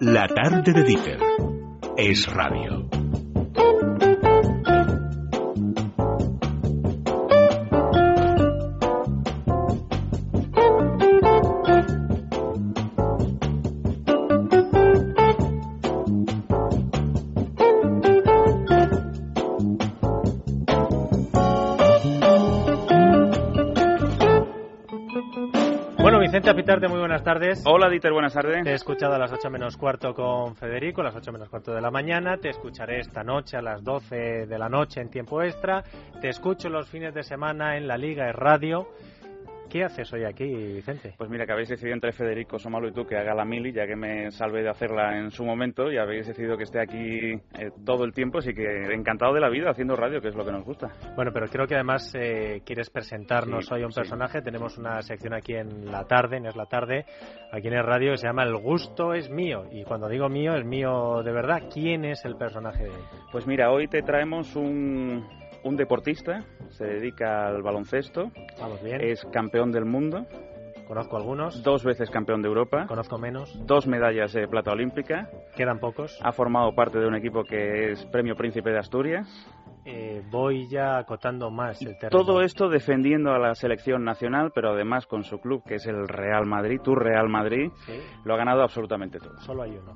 La tarde de Dieter es radio. Muy buenas tardes. Hola, Dieter, buenas tardes. Te he escuchado a las 8 menos cuarto con Federico, a las 8 menos cuarto de la mañana. Te escucharé esta noche a las 12 de la noche en tiempo extra. Te escucho los fines de semana en la Liga y Radio. ¿Qué haces hoy aquí, Vicente? Pues mira, que habéis decidido entre Federico Somalo y tú que haga la mili, ya que me salve de hacerla en su momento, y habéis decidido que esté aquí eh, todo el tiempo, así que encantado de la vida haciendo radio, que es lo que nos gusta. Bueno, pero creo que además eh, quieres presentarnos hoy un personaje. Tenemos una sección aquí en la tarde, en Es la Tarde, aquí en el radio, que se llama El gusto es mío. Y cuando digo mío, es mío de verdad. ¿Quién es el personaje de hoy? Pues mira, hoy te traemos un, un deportista, se dedica al baloncesto, Vamos bien. es campeón del mundo, Conozco algunos, dos veces campeón de Europa, conozco menos, dos medallas de plata olímpica, quedan pocos. ha formado parte de un equipo que es Premio Príncipe de Asturias. Eh, voy ya acotando más el terreno. Todo esto defendiendo a la selección nacional, pero además con su club, que es el Real Madrid, tu Real Madrid, Sí, lo ha ganado absolutamente todo. solo hay uno.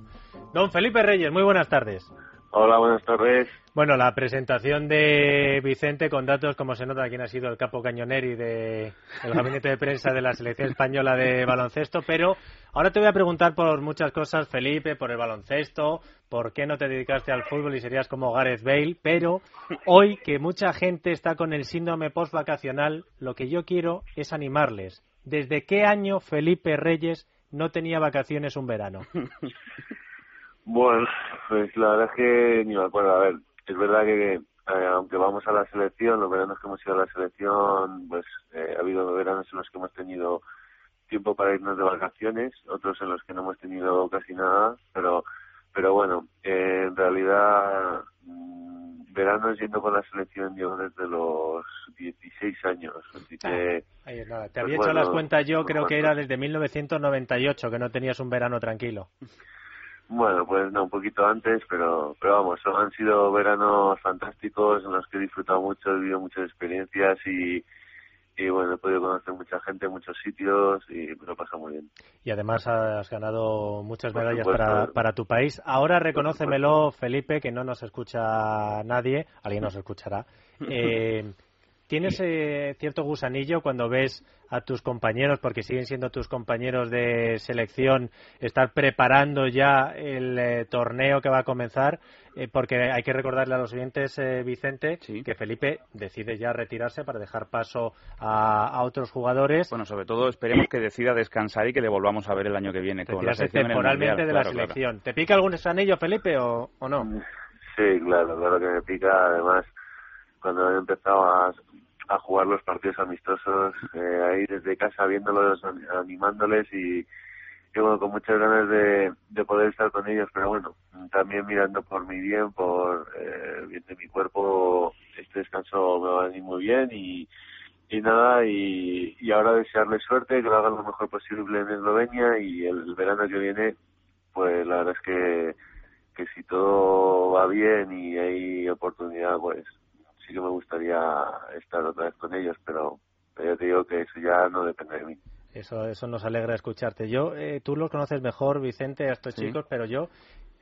Don Felipe Reyes, muy buenas tardes. Hola, buenas tardes. Bueno, la presentación de Vicente con datos, como se nota, quién ha sido el capo cañoneri de, del gabinete de prensa de la selección española de baloncesto, pero ahora te voy a preguntar por muchas cosas, Felipe, por el baloncesto, por qué no te dedicaste al fútbol y serías como Gareth Bale, pero hoy que mucha gente está con el síndrome post-vacacional, lo que yo quiero es animarles. ¿Desde qué año Felipe Reyes no tenía vacaciones un verano? Bueno, pues la verdad es que ni me acuerdo. A ver, es verdad que eh, aunque vamos a la selección, los veranos que hemos ido a la selección, pues eh, ha habido veranos en los que hemos tenido tiempo para irnos de vacaciones, otros en los que no hemos tenido casi nada, pero pero bueno, eh, en realidad mm, veranos yendo con la selección yo desde los 16 años, así que Ahí es nada. Te Pues había hecho las cuentas yo, creo que era desde 1998 que no tenías un verano tranquilo. Bueno, pues no, un poquito antes, pero, pero vamos, son- han sido veranos fantásticos en los que he disfrutado mucho, he vivido muchas experiencias y, y bueno, he podido conocer mucha gente, muchos sitios y me lo he pasado muy bien. Y además has ganado muchas medallas supuesto. para, para tu país. Ahora reconócemelo, Felipe, que no nos escucha nadie, alguien nos escuchará. Eh, ¿Tienes eh, cierto gusanillo cuando ves a tus compañeros, porque siguen siendo tus compañeros de selección, estar preparando ya el eh, torneo que va a comenzar? Eh, porque hay que recordarle a los oyentes, eh, Vicente, Sí. que Felipe decide ya retirarse para dejar paso a, a otros jugadores. Bueno, sobre todo esperemos que decida descansar y que le volvamos a ver el año que viene con la selección temporalmente Mundial, de la claro, claro. selección. ¿Te pica algún anillo, Felipe, o, o no? Sí, claro, claro que me pica. Además, cuando he empezado a, jugar los partidos amistosos, eh, ahí desde casa viéndolos, an- animándoles y, y bueno, con muchas ganas de, de poder estar con ellos, pero bueno, también mirando por mi bien, por eh, bien de mi cuerpo, este descanso me va a venir muy bien y, y nada, y, y ahora desearles suerte, que lo hagan lo mejor posible en Eslovenia y el verano que viene, pues la verdad es que que si todo va bien y hay oportunidad, pues sí que me gustaría estar otra vez con ellos, pero, pero ya te digo que eso ya no depende de mí. Eso, eso nos alegra escucharte. Yo, eh, tú los conoces mejor, Vicente, a estos Sí. chicos, pero yo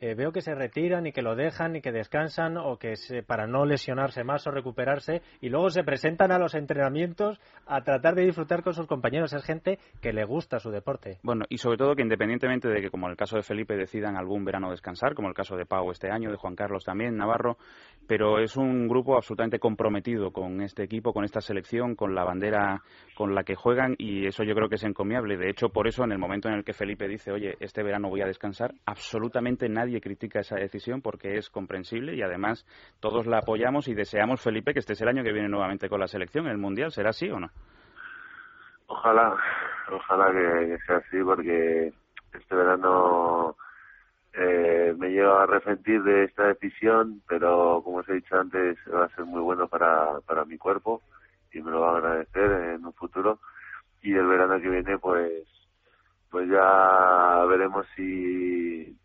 eh, veo que se retiran y que lo dejan y que descansan o que se, para no lesionarse más o recuperarse y luego se presentan a los entrenamientos a tratar de disfrutar con sus compañeros. Es gente que le gusta su deporte. Bueno, y sobre todo que independientemente de que, como en el caso de Felipe, decidan algún verano descansar, como el caso de Pau este año, de Juan Carlos también, Navarro, pero es un grupo absolutamente comprometido con este equipo, con esta selección, con la bandera con la que juegan y eso yo creo que es encomiable. De hecho, por eso en el momento en el que Felipe dice, oye, este verano voy a descansar, absolutamente nadie critica esa decisión porque es comprensible y además todos la apoyamos y deseamos, Felipe, que estés el año que viene nuevamente con la selección en el Mundial. ¿Será así o no? Ojalá, ojalá que sea así, porque este verano eh, me llevo a arrepentir de esta decisión, pero como os he dicho antes, va a ser muy bueno para, para mi cuerpo y me lo va a agradecer en un futuro. Y el verano viene, pues pues ya veremos si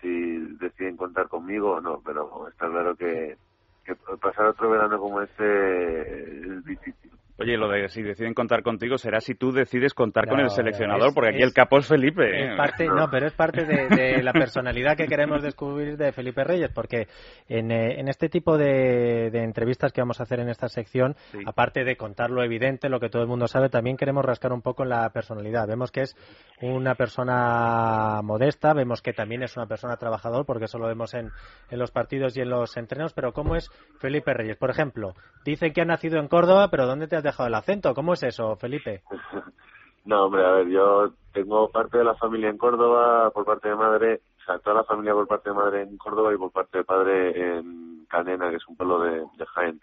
si deciden contar conmigo o no, pero está claro que, que pasar otro verano como este es difícil. Oye, lo de si deciden contar contigo será si tú decides contar con el seleccionador, porque aquí el capo es Felipe. parte, no, pero es parte de, la personalidad que queremos descubrir de Felipe Reyes, porque en, eh, en este tipo de, entrevistas que vamos a hacer en esta sección, aparte de contar lo evidente, lo que todo el mundo sabe, también queremos rascar un poco en la personalidad. Vemos que es una persona modesta, vemos que también es una persona trabajador, porque eso lo vemos en, en los partidos y en los entrenos, pero ¿cómo es Felipe Reyes? Por ejemplo, dice que ha nacido en Córdoba, pero ¿dónde te has dejado el acento. ¿Cómo es eso, Felipe? no, hombre, a ver, yo tengo parte de la familia en Córdoba por parte de madre, o sea, toda la familia por parte de madre en Córdoba y por parte de padre en Canena, que es un pueblo de, Jaén.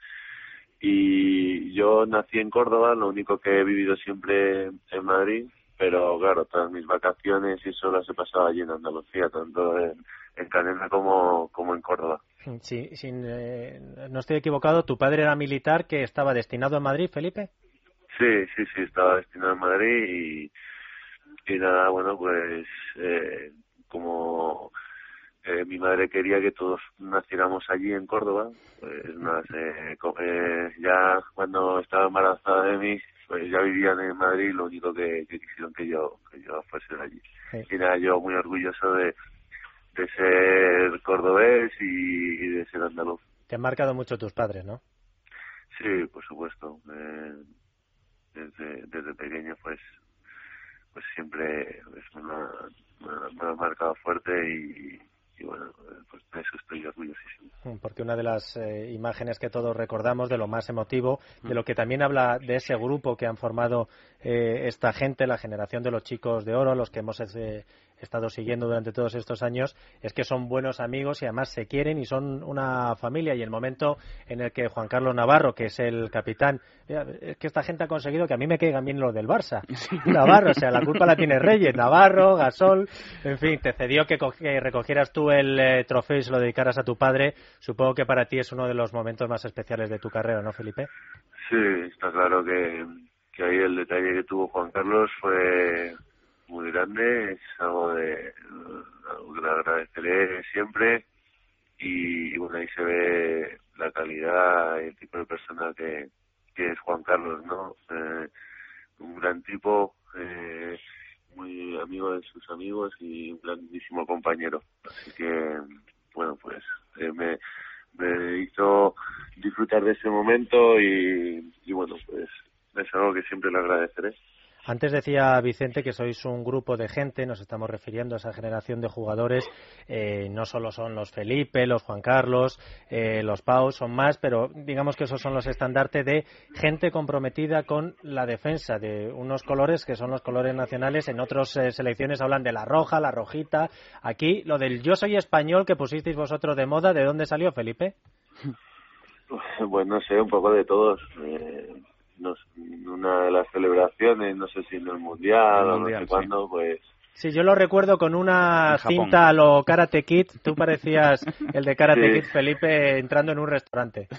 Y yo nací en Córdoba, lo único que he vivido siempre en Madrid, pero claro, todas mis vacaciones y eso las he pasado allí en Andalucía, tanto en, en Canena como, como en Córdoba. Sí, eh, no estoy equivocado, ¿tu padre era militar que estaba destinado en Madrid, Felipe? Sí, sí, sí, estaba destinado en Madrid y, y nada, bueno, pues eh, como eh, mi madre quería que todos naciéramos allí en Córdoba, pues más, eh, ya cuando estaba embarazada de mí, pues ya vivían en Madrid, lo único que, quisieron que yo, que yo fuese de allí. Y nada, yo muy orgulloso de, de ser cordobés y, de ser andaluz. Te han marcado mucho tus padres, ¿no? Sí, por supuesto. Eh, desde, desde pequeño, pues, pues siempre es una, me ha marcado fuerte y, y bueno, pues de eso estoy orgullosísimo. Mm, porque una de las eh, imágenes que todos recordamos, de lo más emotivo, de lo que también habla de ese grupo que han formado eh, esta gente, la generación de los chicos de oro, los que hemos estado siguiendo durante todos estos años es que son buenos amigos y además se quieren y son una familia. Y el momento en el que Juan Carlos Navarro, que es el capitán, es que esta gente ha conseguido que a mí me caigan bien los del Barça. Navarro, o sea, la culpa la tiene Reyes, Navarro, Gasol, en fin, te cedió que, recogieras tú el eh, trofeo y se lo dedicaras a tu padre. Supongo que para ti es uno de los momentos más especiales de tu carrera, ¿no, Felipe? Sí, está claro que, que ahí el detalle que tuvo Juan Carlos fue muy grande, es algo de algo que le agradeceré siempre y, bueno, ahí se ve la calidad y el tipo de persona que, que es Juan Carlos, ¿no? Eh, un gran tipo, eh, muy amigo de sus amigos y un grandísimo compañero. Así que, bueno, pues eh, me, me hizo disfrutar de ese momento y, y bueno, pues es algo que siempre le agradeceré. Antes decía Vicente que sois un grupo de gente, nos estamos refiriendo a esa generación de jugadores, eh, no solo son los Felipe, los Juan Carlos, eh, los Pau, son más, pero digamos que esos son los estandartes de gente comprometida con la defensa de unos colores que son los colores nacionales. En otras eh, selecciones hablan de la roja, la rojita. Aquí lo del yo soy español que pusisteis vosotros de moda, ¿de dónde salió Felipe? Pues no sé, un poco de todos no, una de las celebraciones, no sé si en el Mundial, o no sé cuándo, pues... Sí, yo lo recuerdo con una cinta a lo Karate Kid. Tú parecías el de Karate Kid, Felipe, entrando en un restaurante.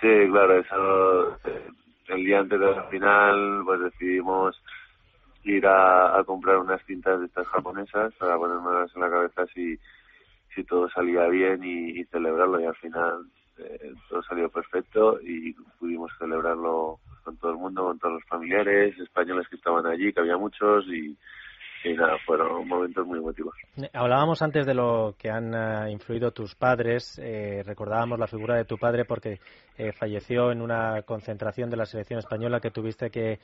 Sí, claro, eso... Eh, el día antes de la final, pues decidimos ir a, comprar unas cintas de estas japonesas para ponernos en la cabeza si, si todo salía bien y, celebrarlo. Y al final eh, todo salió perfecto y pudimos celebrarlo con todo el mundo, con todos los familiares españoles que estaban allí, que había muchos y, nada, fueron momentos muy emotivos. Hablábamos antes de lo que han eh, influido tus padres, eh, recordábamos la figura de tu padre porque eh, falleció en una concentración de la selección española que tuviste que,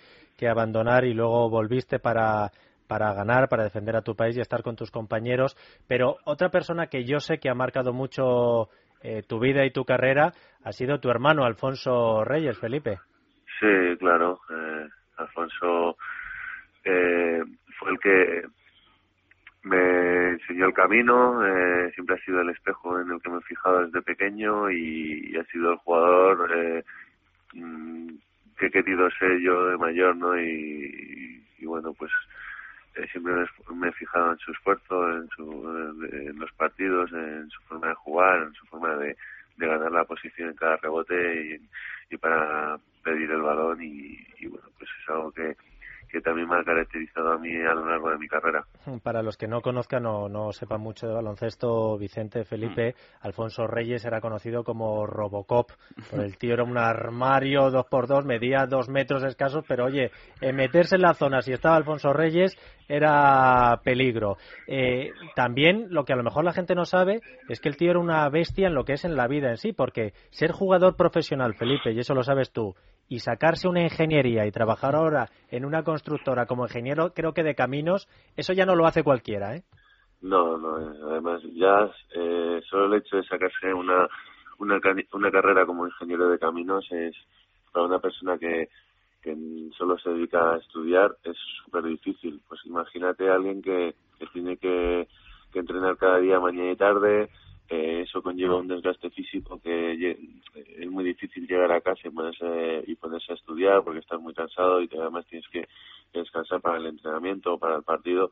abandonar y luego volviste para para ganar, para defender a tu país y estar con tus compañeros. Pero otra persona que yo sé que ha marcado mucho tu vida y tu carrera ha sido tu hermano Alfonso Reyes, Felipe. Sí, claro. Eh, Alfonso eh, fue el que me enseñó el camino, eh, siempre ha sido el espejo en el que me he fijado desde pequeño y, ha sido el jugador eh, mm, que he querido ser yo de mayor, ¿no? Y, bueno, pues eh, siempre me, he fijado en su esfuerzo, en, su, en los partidos, en su forma de jugar, en su forma de, ganar la posición en cada rebote y para pedir el balón y, bueno, pues es algo que, que también me ha caracterizado a mí a lo largo de mi carrera. Para los que no conozcan o no sepan mucho de baloncesto, Vicente Felipe, mm. Alfonso Reyes era conocido como Robocop. Por el tío era un armario dos por dos, medía dos metros escasos, pero oye, meterse en la zona si estaba Alfonso Reyes era peligro. Eh, también lo que a lo mejor la gente no sabe es que el tío era una bestia en lo que es en la vida en sí, porque ser jugador profesional, Felipe, y eso lo sabes tú, y sacarse una ingeniería y trabajar ahora en una constructora como ingeniero, creo que de caminos, eso ya no lo hace cualquiera, ¿eh? No, no, además ya eh, solo el hecho de sacarse una, una, una carrera como ingeniero de caminos es para una persona que, que solo se dedica a estudiar es súper difícil. Pues imagínate a alguien que, que tiene que, que entrenar cada día, mañana y tarde, eh, eso conlleva un desgaste físico que es muy difícil llegar a casa y ponerse, y ponerse a estudiar porque estás muy cansado y además tienes que, descansar para el entrenamiento o para el partido.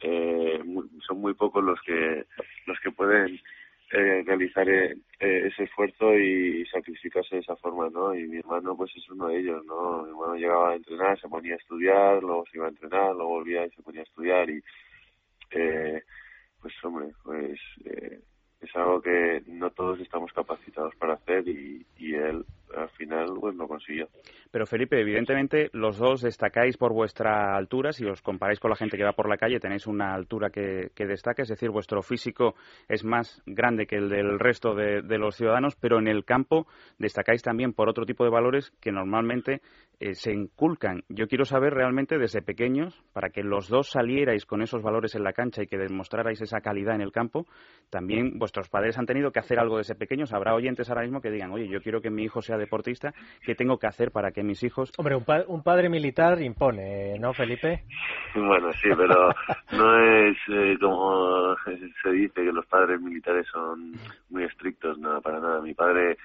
Eh, son muy pocos los que los que pueden eh, realizar eh, ese esfuerzo y sacrificarse de esa forma, ¿no? Y mi hermano, pues es uno de ellos, ¿no? Mi hermano llegaba a entrenar, se ponía a estudiar, luego se iba a entrenar, luego volvía y se ponía a estudiar y, eh, pues hombre, pues eh, es algo que no todos estamos capacitados para hacer y, y él al final pues lo consiguió. Pero Felipe, evidentemente los dos destacáis por vuestra altura, si os comparáis con la gente que va por la calle tenéis una altura que, que destaca, es decir, vuestro físico es más grande que el del resto de, de, los ciudadanos, pero en el campo destacáis también por otro tipo de valores que normalmente eh, se inculcan. Yo quiero saber realmente desde pequeños, para que los dos salierais con esos valores en la cancha y que demostrarais esa calidad en el campo, también vuestros padres han tenido que hacer algo desde pequeños. Habrá oyentes ahora mismo que digan, oye, yo quiero que mi hijo sea deportista, ¿qué tengo que hacer para que mis hijos... Hombre, un, padre militar impone, ¿no, Felipe? Bueno, sí, pero no es eh, como se dice que los padres militares son muy estrictos, nada, para nada. Mi padre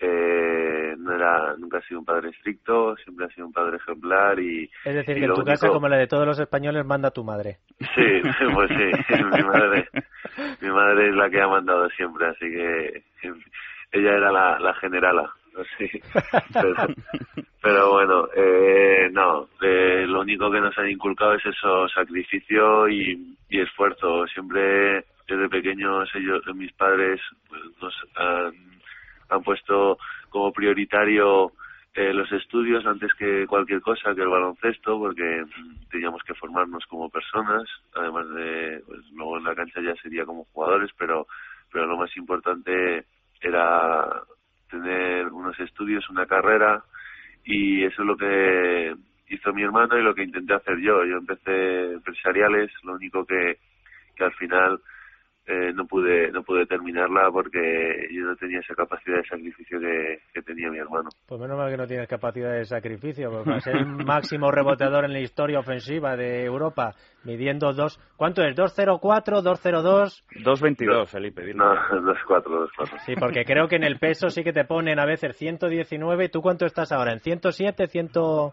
eh, no era nunca ha sido un padre estricto, siempre ha sido un padre ejemplar y... Es decir, que en tu casa, como la de todos los españoles, manda tu madre. Sí, pues sí, mi madre, mi madre es la que ha mandado siempre, así que ella era la, la generala. Sí, pero, bueno, eh, no, eh, lo único que nos han inculcado es eso, sacrificio y, y esfuerzo. Siempre desde pequeños ellos, mis padres, pues, nos han han puesto como prioritario eh, los estudios antes que cualquier cosa, que el baloncesto, porque mm, teníamos que formarnos como personas, además de, pues, luego en la cancha ya sería como jugadores, pero, pero lo más importante era tener unos estudios, una carrera, y eso es lo que hizo mi hermano y lo que intenté hacer yo. Yo empecé empresariales, lo único que, que al final eh, no pude no pude terminarla porque yo no tenía esa capacidad de sacrificio que, tenía mi hermano. Pues menos mal que no tienes capacidad de sacrificio, porque para ser el máximo reboteador en la historia ofensiva de Europa, midiendo dos... ¿Cuánto es? ¿204, 202? 222, Felipe. No, 24, 24. Sí, porque creo que en el peso sí que te ponen a veces 119. ¿Tú cuánto estás ahora? ¿En 107, 100...?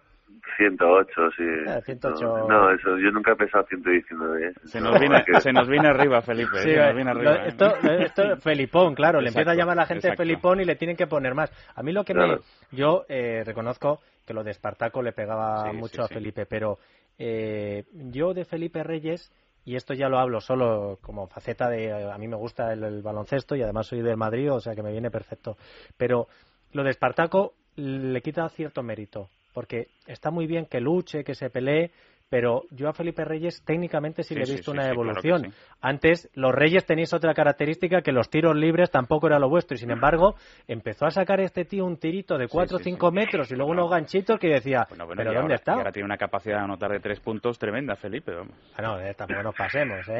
108, sí. Ah, 108. No, eso, yo nunca he pesado 119. ¿eh? Se, nos viene, se nos viene arriba, Felipe. Sí, se nos viene arriba, ¿eh? esto, esto, Felipón, claro, le empieza a llamar a la gente Felipón y le tienen que poner más. A mí lo que me. Yo eh, reconozco que lo de Espartaco le pegaba mucho a Felipe, pero eh, yo de Felipe Reyes. Y esto ya lo hablo solo como faceta de. A mí me gusta el, el baloncesto y además soy del Madrid, o sea que me viene perfecto. Pero lo de Espartaco le quita cierto mérito porque está muy bien que luche, que se pelee, pero yo a Felipe Reyes técnicamente sí, le he visto una evolución. Antes los Reyes tenéis otra característica que los tiros libres tampoco era lo vuestro y sin embargo empezó a sacar este tío un tirito de 4 o 5 metros y luego unos ganchitos que decía, pero ¿dónde está? ahora tiene una capacidad de anotar de tres puntos tremenda, Felipe. Ah, no, eh, tampoco nos pasemos. ¿eh?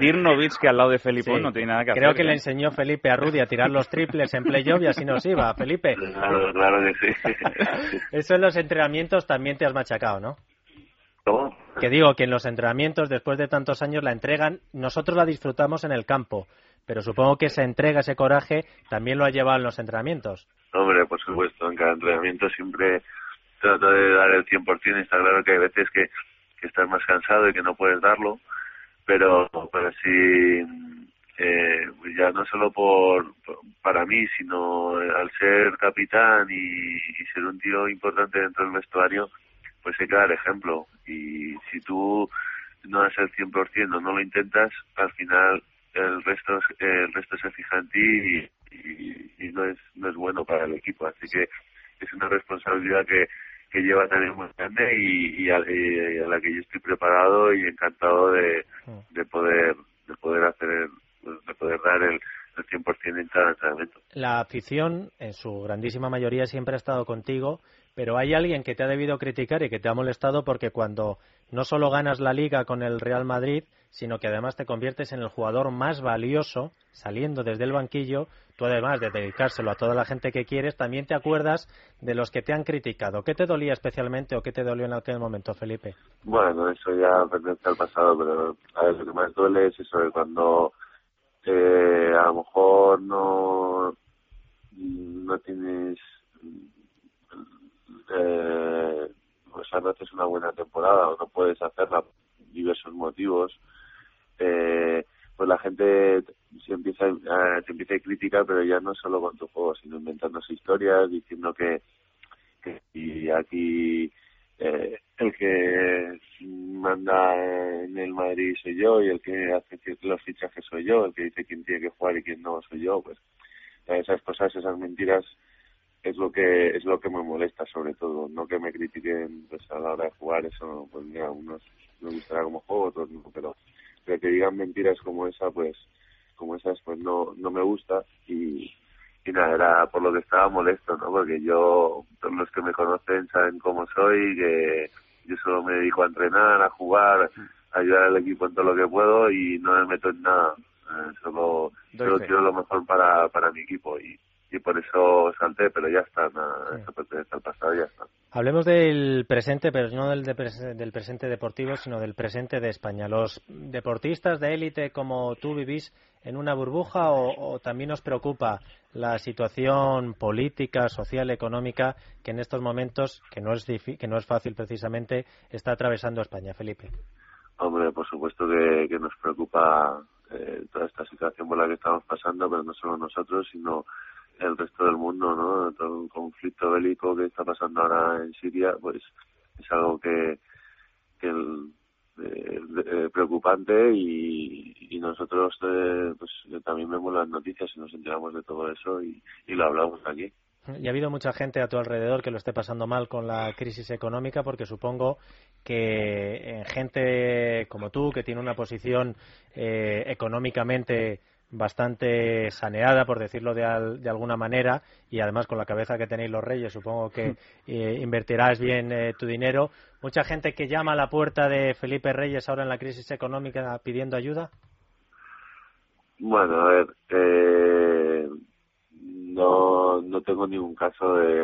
Dirnovic que al lado de Felipe no tiene nada que hacer. Creo que le ¿eh? enseñó Felipe a Rudy a tirar los triples en playoff y así nos iba, Felipe. Claro, claro que sí. Eso en los entrenamientos también te has machacado, ¿no? Que digo que en los entrenamientos, después de tantos años, la entregan, nosotros la disfrutamos en el campo, pero supongo que esa entrega, ese coraje, también lo ha llevado en los entrenamientos. Hombre, por supuesto, en cada entrenamiento siempre trato de dar el 100%, está claro que hay veces que, que estás más cansado y que no puedes darlo, pero, pero sí, eh, ya no solo por, para mí, sino al ser capitán y ser un tío importante dentro del vestuario, pues hay que dar ejemplo. Y si tú no das el 100% o no lo intentas, al final el resto el resto se fija en ti y, no es no es bueno para el equipo. Así que es una responsabilidad que, que lleva también muy grande y, a, la que yo estoy preparado y encantado de, mm. de poder de poder hacer de poder dar el, el 100% en cada entrenamiento. La afición, en su grandísima mayoría, siempre ha estado contigo, pero hay alguien que te ha debido criticar y que te ha molestado porque cuando no solo ganas la liga con el Real Madrid, sino que además te conviertes en el jugador más valioso saliendo desde el banquillo, tú además de dedicárselo a toda la gente que quieres, también te acuerdas de los que te han criticado. ¿Qué te dolía especialmente o qué te dolió en aquel momento, Felipe? Bueno, eso ya pertenece al pasado, pero a ver, lo que más duele es eso de cuando eh, a lo mejor no no tienes eh, pues a veces una buena temporada o no puedes hacerla por diversos motivos eh, pues la gente se empieza a, te empieza a criticar pero ya no solo con tu juego sino inventándose historias diciendo que, que y aquí eh, el que manda en el Madrid soy yo y el que hace los fichajes soy yo, el que dice quién tiene que jugar y quién no soy yo, pues esas cosas, esas mentiras es lo que es lo que me molesta sobre todo, no que me critiquen pues a la hora de jugar, eso pues mira, unos me gustará como juego, otros no, pero que digan mentiras como esa, pues como esas pues no no me gusta y y nada, era por lo que estaba molesto, ¿no? Porque yo, todos los que me conocen saben cómo soy, que yo solo me dedico a entrenar, a jugar, a ayudar al equipo en todo lo que puedo y no me meto en nada. Eh, solo, solo quiero lo mejor para, para mi equipo y, y por eso salté, pero ya está, nada, eso pertenece al pasado, ya está. Hablemos del presente, pero no del, del presente deportivo, sino del presente de España. ¿Los deportistas de élite como tú vivís en una burbuja o, también os preocupa la situación política, social, económica que en estos momentos, que no es, que no es fácil precisamente, está atravesando España, Felipe? Hombre, por supuesto que, que nos preocupa eh, toda esta situación por la que estamos pasando, pero no solo nosotros, sino el resto del mundo, ¿no? Todo el conflicto bélico que está pasando ahora en Siria, pues es algo que, que el, eh, eh, preocupante y, nosotros eh, pues también vemos las noticias y nos enteramos de todo eso y, lo hablamos aquí. Y ha habido mucha gente a tu alrededor que lo esté pasando mal con la crisis económica, porque supongo que gente como tú, que tiene una posición eh, económicamente bastante saneada, por decirlo de, alguna manera, y además con la cabeza que tenéis los reyes, supongo que eh, invertirás bien eh, tu dinero. ¿Mucha gente que llama a la puerta de Felipe Reyes ahora en la crisis económica pidiendo ayuda? Bueno, a ver, eh, no, no tengo ningún caso de,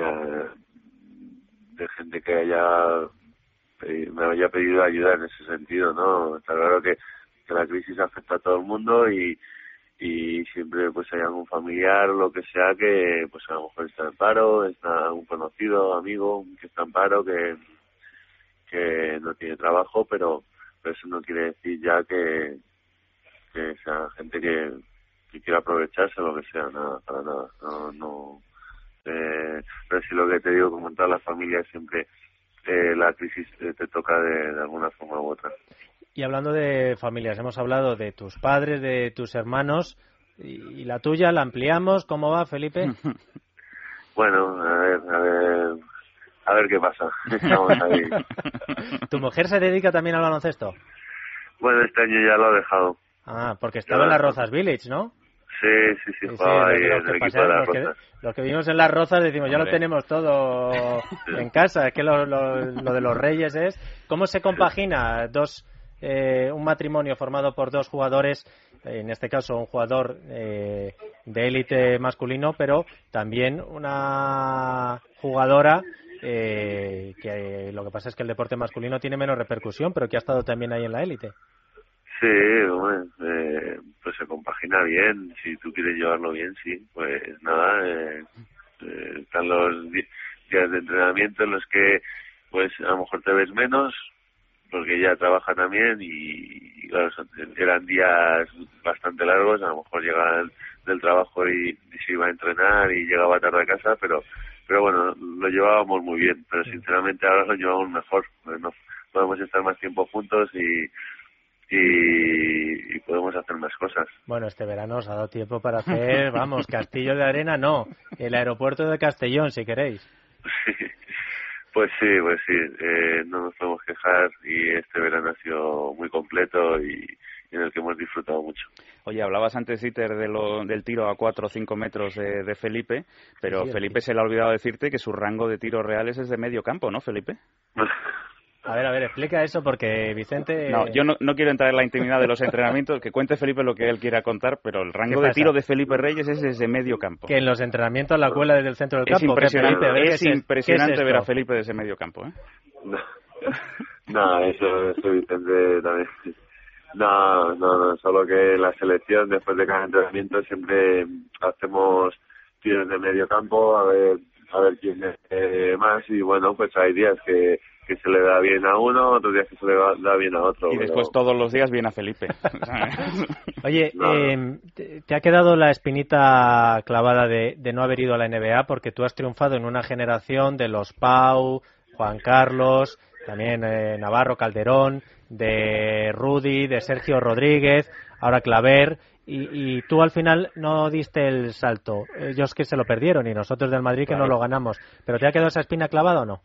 de gente que haya me haya pedido ayuda en ese sentido, ¿no? Está claro que, que la crisis afecta a todo el mundo y, y siempre pues hay algún familiar o lo que sea que pues a lo mejor está en paro, está un conocido, amigo que está en paro, que, que no tiene trabajo, pero, eso no quiere decir ya que, que sea gente que, que quiera aprovecharse lo que sea, nada, para nada, no, no eh, pero sí lo que te digo, como en todas las familias siempre eh, la crisis te toca de alguna forma u otra. Y hablando de familias, hemos hablado de tus padres, de tus hermanos, y, la tuya la ampliamos. ¿Cómo va, Felipe? Bueno, a ver, a ver, a ver qué pasa. ¿Tu mujer se dedica también al baloncesto? Bueno, este año ya lo ha dejado. Ah, porque estaba en las Rozas Village, ¿no? Sí, sí, sí, ahí en el equipo de los que vivimos en las Rozas decimos, ya lo tenemos todo en casa. Es que lo, lo de los Reyes es... ¿Cómo se compagina dos eh, un matrimonio formado por dos jugadores, en este caso un jugador eh, de élite masculino, pero también una jugadora eh, que lo que pasa es que el deporte masculino tiene menos repercusión, pero que ha estado también ahí en la élite. Sí, bueno, pues se compagina bien, si tú quieres llevarlo bien, sí, pues nada, están los días de entrenamiento en los que pues a lo mejor te ves menos, porque ella trabaja también y, claro, eran días bastante largos, a lo mejor llegaban del trabajo y, se iba a entrenar y llegaba tarde a casa, pero pero bueno, lo llevábamos muy bien, pero sinceramente ahora lo llevamos mejor, bueno, podemos estar más tiempo juntos y, y, podemos hacer más cosas. Bueno, este verano os ha dado tiempo para hacer, vamos, Castillo de Arena no, el aeropuerto de Castellón, si queréis. Pues sí, pues sí, eh, no nos podemos quejar y este verano ha sido muy completo y, en el que hemos disfrutado mucho. Oye, hablabas antes, Iter, de lo, del tiro a 4 o 5 metros de, Felipe, pero Felipe se le ha olvidado decirte que su rango de tiros reales es de medio campo, ¿no, Felipe? A ver, a ver, explica eso porque Vicente... No, yo no, quiero entrar en la intimidad de los entrenamientos, que cuente Felipe lo que él quiera contar, pero el rango de tiro de Felipe Reyes es desde medio campo. Que en los entrenamientos la cuela desde el centro del campo. Es impresionante, es impresionante ver a Felipe desde medio campo, ¿eh? No, eso, eso Vicente también... No, no, no, solo que en la selección, después de cada entrenamiento, siempre hacemos tiros de medio campo a ver a ver quién es eh, más. Y bueno, pues hay días que que se le da bien a uno, otros días que se le da bien a otro. Y después todos los días viene a Felipe. Oye, em, te, ha quedado la espinita clavada de, no haber ido a la NBA porque tú has triunfado en una generación de los Pau, Juan Carlos, también eh, Navarro Calderón, de Rudy, de Sergio Rodríguez, ahora Claver, y, tú al final no diste el salto. Ellos que se lo perdieron y nosotros del Madrid que no lo ganamos. ¿Pero te ha quedado esa espina clavada o no?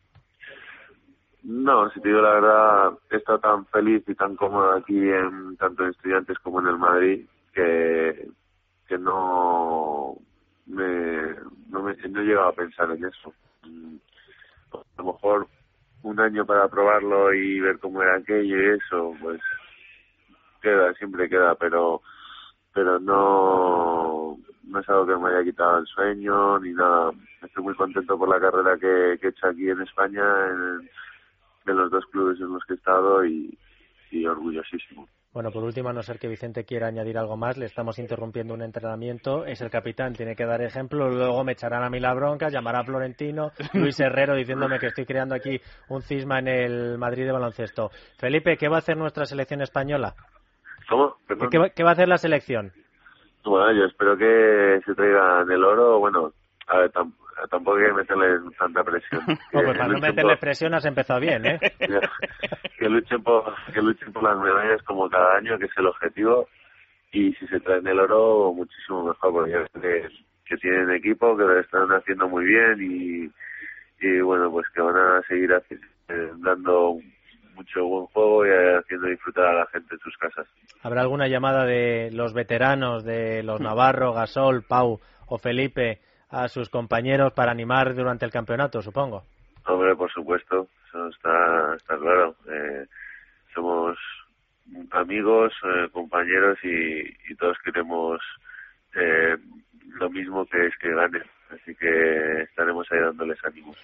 No, si te digo la verdad, he estado tan feliz y tan cómodo aquí, en, tanto en Estudiantes como en el Madrid, que, que no, me, no, me, no he llegado a pensar en eso. Mm, a lo mejor un año para probarlo y ver cómo era aquello y eso, pues queda, siempre queda, pero pero no, no es algo que me haya quitado el sueño ni nada. Estoy muy contento por la carrera que, que he hecho aquí en España, en, de los dos clubes en los que he estado y, orgullosísimo. Bueno, por último, a no ser que Vicente quiera añadir algo más, le estamos interrumpiendo un entrenamiento. Es el capitán, tiene que dar ejemplo. Luego me echarán a mí la bronca, llamará a Florentino, Luis Herrero diciéndome que estoy creando aquí un cisma en el Madrid de baloncesto. Felipe, ¿qué va a hacer nuestra selección española? ¿Cómo? ¿Qué, ¿Qué va a hacer la selección? Bueno, yo espero que se traigan el oro. Bueno, a ver, tampoco hay que meterle tanta presión. pues para no meterle presión has empezado bien, ¿eh? que luchen por que luchen por las medallas como cada año, que es el objetivo. Y si se traen el oro, muchísimo mejor, porque que, que tienen equipo, que lo están haciendo muy bien y, y bueno, pues que van a seguir eh, dando mucho buen juego y haciendo disfrutar a la gente en sus casas. ¿Habrá alguna llamada de los veteranos, de los Navarro, Gasol, Pau o Felipe? A sus compañeros para animar durante el campeonato, supongo. Hombre, por supuesto, eso está, está claro. Eh, somos amigos, eh, compañeros y, todos queremos eh, lo mismo que es que gane. Así que estaremos ahí dándoles ánimos.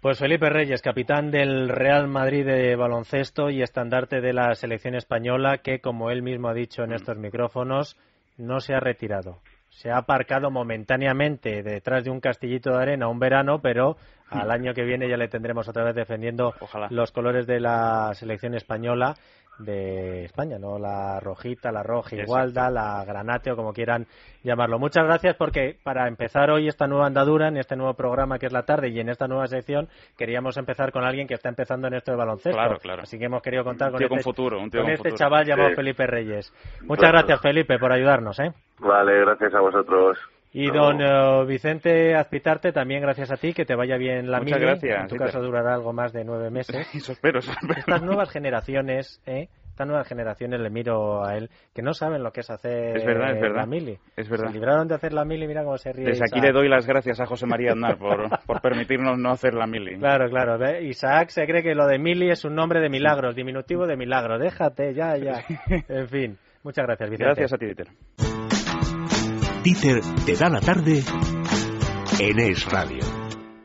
Pues Felipe Reyes, capitán del Real Madrid de baloncesto y estandarte de la selección española, que como él mismo ha dicho en mm. estos micrófonos, no se ha retirado se ha aparcado momentáneamente detrás de un castillito de arena un verano, pero al año que viene ya le tendremos otra vez defendiendo los colores de la selección española de España, ¿no? La rojita, la roja igualda, la granate o como quieran llamarlo. Muchas gracias porque para empezar hoy esta nueva andadura, en este nuevo programa que es la tarde y en esta nueva sección, queríamos empezar con alguien que está empezando en esto de baloncesto. Así que hemos querido contar con, este, futuro, con este chaval llamado Felipe Reyes. Muchas gracias Felipe por ayudarnos, ¿eh? Vale, gracias a vosotros. Y don eh, Vicente Azpitarte, también gracias a ti, que te vaya bien la Muchas gracias. En tu caso durará algo más de nueve meses. Eso espero, Estas nuevas generaciones, ¿eh? Estas nuevas generaciones le miro a él, que no saben lo que es hacer es verdad, es verdad. la mili. Es verdad. Se libraron de hacer la mili, mira cómo se ríe. Desde aquí le doy las gracias a José María Aznar por, por permitirnos no hacer la mili. Claro, claro. Isaac se cree que lo de mili es un nombre de milagros, diminutivo de milagro. Déjate, ya, ya. En fin. Muchas gracias, Vicente. Gracias a ti, Dieter. Dieter te da la tarde en Es Radio.